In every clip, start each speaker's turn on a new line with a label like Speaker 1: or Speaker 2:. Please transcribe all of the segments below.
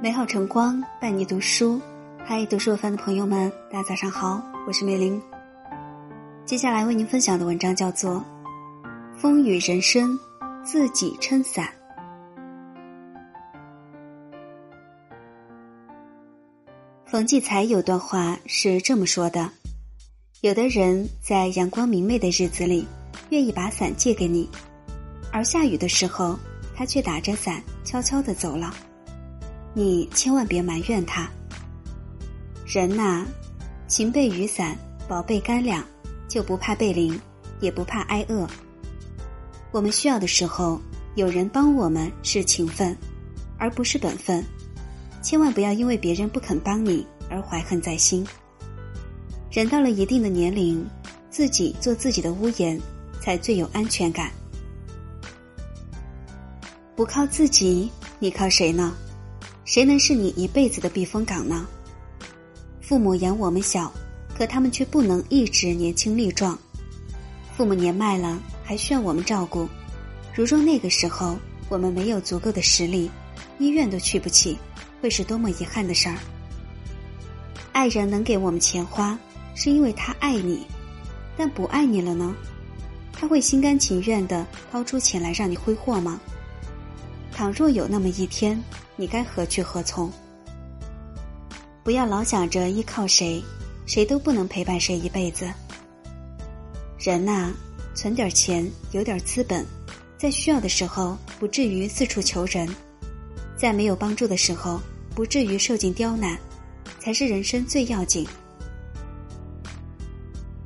Speaker 1: 美好晨光伴你读书，嗨，读书有范的朋友们，大家早上好，我是美玲。接下来为您分享的文章叫做《风雨人生，自己撑伞》。冯骥才有段话是这么说的：“有的人在阳光明媚的日子里，愿意把伞借给你，而下雨的时候，他却打着伞悄悄的走了。”你千万别埋怨他。人呐，勤备雨伞，宝贝干粮，就不怕被淋，也不怕挨饿。我们需要的时候，有人帮我们是情分，而不是本分。千万不要因为别人不肯帮你而怀恨在心。人到了一定的年龄，自己做自己的屋檐，才最有安全感。不靠自己，你靠谁呢？谁能是你一辈子的避风港呢？父母养我们小，可他们却不能一直年轻力壮。父母年迈了，还需要我们照顾。如若那个时候我们没有足够的实力，医院都去不起，会是多么遗憾的事儿。爱人能给我们钱花，是因为他爱你，但不爱你了呢？他会心甘情愿的掏出钱来让你挥霍吗？倘若有那么一天，你该何去何从？不要老想着依靠谁，谁都不能陪伴谁一辈子。人呐，存点钱，有点资本，在需要的时候不至于四处求人，在没有帮助的时候不至于受尽刁难，才是人生最要紧。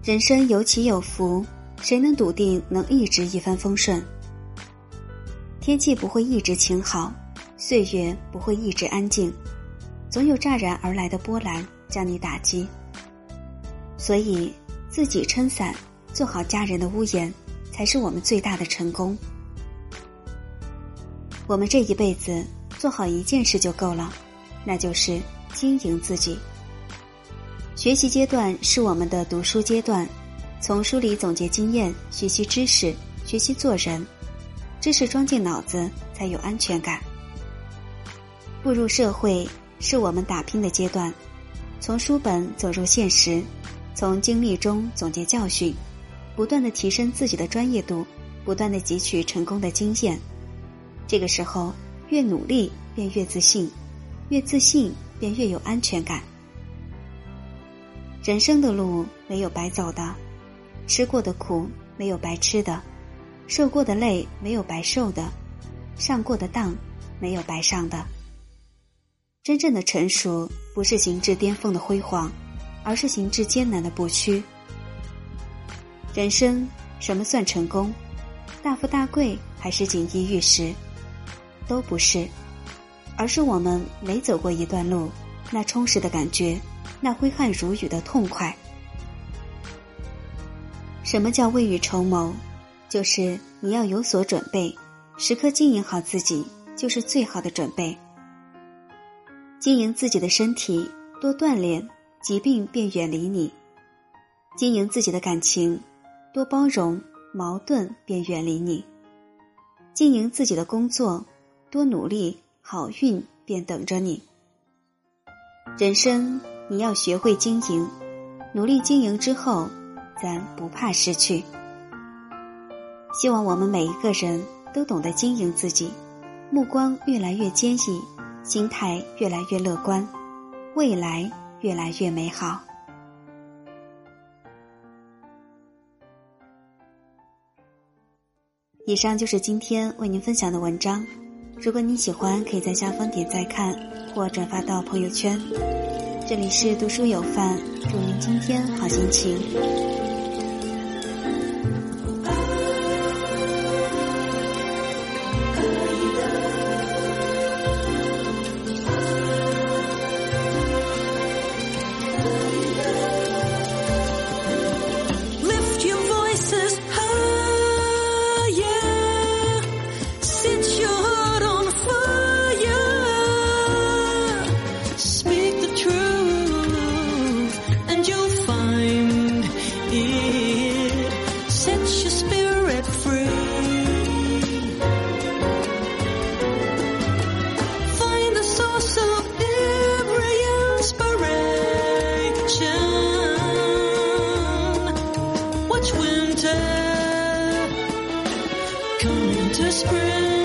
Speaker 1: 人生有起有伏，谁能笃定能一直一帆风顺？天气不会一直晴好，岁月不会一直安静，总有乍然而来的波澜将你打击。所以，自己撑伞，做好家人的屋檐，才是我们最大的成功。我们这一辈子做好一件事就够了，那就是经营自己。学习阶段是我们的读书阶段，从书里总结经验，学习知识，学习做人。知识装进脑子才有安全感。步入社会是我们打拼的阶段，从书本走入现实，从经历中总结教训，不断的提升自己的专业度，不断的汲取成功的经验。这个时候，越努力便越自信，越自信便越有安全感。人生的路没有白走的，吃过的苦没有白吃的。受过的累没有白受的，上过的当没有白上的。真正的成熟不是行至巅峰的辉煌，而是行至艰难的不屈。人生什么算成功？大富大贵还是锦衣玉食？都不是，而是我们每走过一段路，那充实的感觉，那挥汗如雨的痛快。什么叫未雨绸缪？就是你要有所准备，时刻经营好自己，就是最好的准备。经营自己的身体，多锻炼，疾病便远离你；经营自己的感情，多包容，矛盾便远离你；经营自己的工作，多努力，好运便等着你。人生你要学会经营，努力经营之后，咱不怕失去。希望我们每一个人都懂得经营自己，目光越来越坚毅，心态越来越乐观，未来越来越美好。以上就是今天为您分享的文章，如果您喜欢，可以在下方点赞看或转发到朋友圈。这里是读书有范，祝您今天好心情。
Speaker 2: Coming to spring.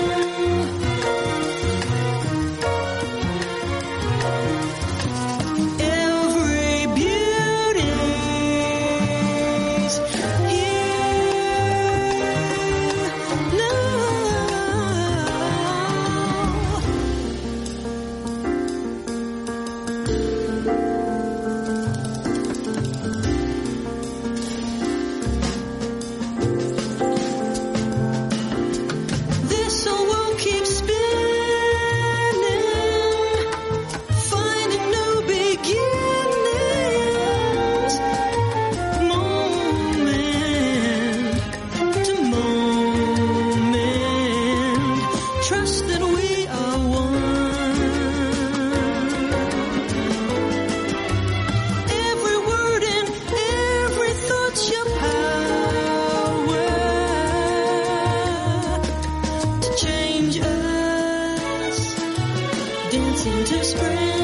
Speaker 2: dancing to spring.